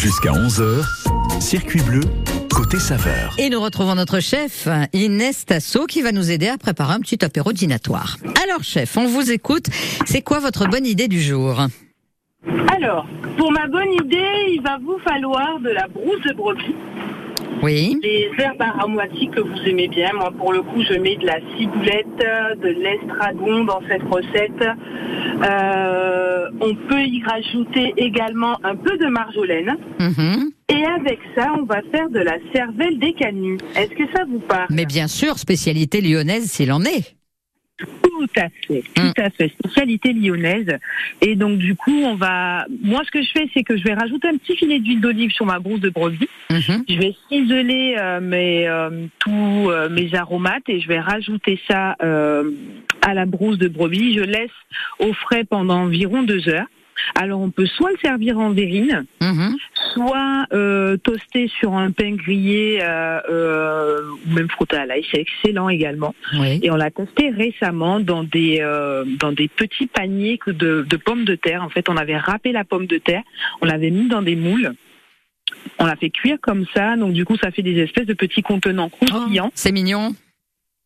Jusqu'à 11h, circuit bleu, côté saveur. Et nous retrouvons notre chef, Inès Tasso, qui va nous aider à préparer un petit apéro dînatoire. Alors, chef, on vous écoute. C'est quoi votre bonne idée du jour? Alors, pour ma bonne idée, il va vous falloir de la brousse de brebis, Oui. les herbes aromatiques que vous aimez bien. Moi, pour le coup, je mets de la ciboulette, de l'estragon dans cette recette. Euh, on peut y rajouter également un peu de marjolaine. Mhm. Et avec ça, on va faire de la cervelle des canuts. Est-ce que ça vous parle? Mais bien sûr, spécialité lyonnaise s'il en est. Tout à fait, Mm. tout à fait. Spécialité lyonnaise. Et donc du coup, on va. Moi, ce que je fais, c'est que je vais rajouter un petit filet d'huile d'olive sur ma brousse de brebis. Mhm. Je vais ciseler euh, mes euh, tous euh, mes aromates et je vais rajouter ça euh, à la brousse de brebis. Je laisse au frais pendant environ deux heures. Alors on peut soit le servir en verrine, Mhm. soit euh, toaster sur un pain grillé euh, euh, ou même frotté à l'ail. C'est excellent également. Oui. Et on l'a testé récemment dans des euh, dans des petits paniers de, de pommes de terre. En fait, on avait râpé la pomme de terre, on l'avait mis dans des moules. On l'a fait cuire comme ça, donc du coup ça fait des espèces de petits contenants croustillants. C'est mignon.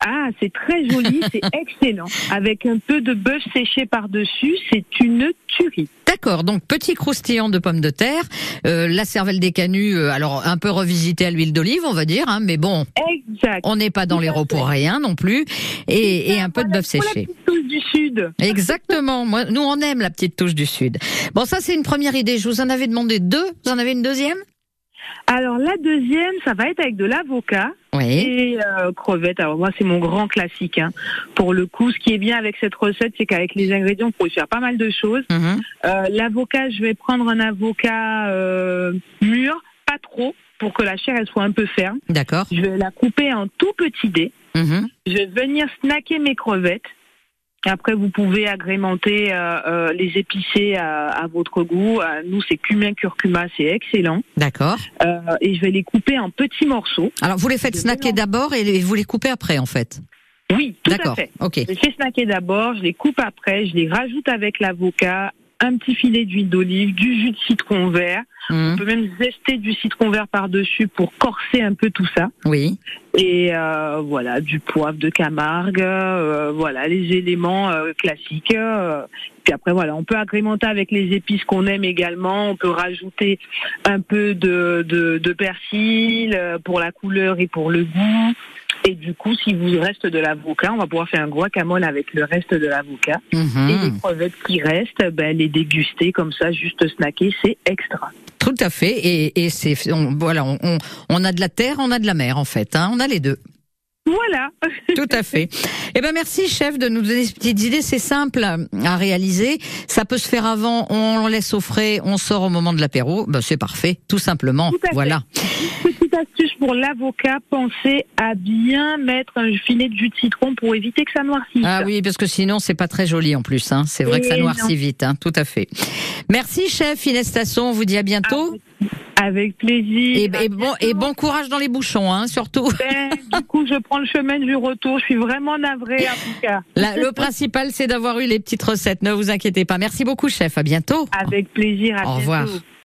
Ah, c'est très joli, c'est excellent. Avec un peu de bœuf séché par-dessus, c'est une tuerie. D'accord, donc petit croustillant de pommes de terre, euh, la cervelle des canuts, euh, alors un peu revisité à l'huile d'olive, on va dire, hein, mais bon, Exact. on n'est pas dans les rots pour rien non plus, et, et un peu de bœuf séché. petite touche du sud. Exactement. Moi, nous on aime la petite touche du sud. Bon, ça c'est une première idée. Je vous en avais demandé deux. Vous en avez une deuxième? Alors la deuxième, ça va être avec de l'avocat. Oui. et euh, crevettes. Alors moi, c'est mon grand classique. hein. Pour le coup, ce qui est bien avec cette recette, c'est qu'avec les ingrédients, on peut faire pas mal de choses. Mhm. Euh, L'avocat, je vais prendre un avocat euh, mûr, pas trop, pour que la chair elle soit un peu ferme. D'accord. Je vais la couper en tout petits dés. Mhm. Je vais venir snacker mes crevettes. Après, vous pouvez agrémenter euh, euh, les épicés à, à votre goût. Euh, nous, c'est cumin curcuma, c'est excellent. D'accord. Euh, et je vais les couper en petits morceaux. Alors vous les faites snacker d'abord et vous les coupez après en fait. Oui, tout à D'accord. fait. Ok. Je les fais snacker d'abord, je les coupe après, je les rajoute avec l'avocat, un petit filet d'huile d'olive, du jus de citron vert. On Mhm. peut même zester du citron vert par-dessus pour corser un peu tout ça. Oui. Et euh, voilà, du poivre de Camargue, euh, voilà, les éléments euh, classiques. puis après, voilà, on peut agrémenter avec les épices qu'on aime également. On peut rajouter un peu de, de, de persil pour la couleur et pour le goût. Et du coup, s'il vous reste de l'avocat, on va pouvoir faire un guacamole avec le reste de l'avocat. Mhm. Et les crevettes qui restent, ben, les déguster comme ça, juste snacker, c'est extra. Tout à fait. Et, et c'est on- voilà, on, on- on a de la terre, on a de la mer en fait. Hein, on a les deux. Voilà. Tout à fait. Eh ben merci chef de nous donner ces petites idées. C'est simple à réaliser. Ça peut se faire avant. On laisse au frais. On sort au moment de l'apéro. Ben, c'est parfait. Tout simplement. Tout voilà. Petite astuce pour l'avocat, pensez à bien mettre un filet de jus de citron pour éviter que ça noircisse. Ah oui, parce que sinon c'est pas très joli en plus. Hein. C'est vrai que ça Et noircit non. vite. Hein. Tout à fait. Merci chef Inès Tasson. On vous dit à bientôt. Avec plaisir. Et, et bon et bon courage dans les bouchons, hein, surtout. Ben, du coup, je prends le chemin du retour. Je suis vraiment navrée, en tout cas. La- le principal, c'est d'avoir eu les petites recettes. Ne vous inquiétez pas. Merci beaucoup, chef. À bientôt. Avec plaisir. À Au revoir.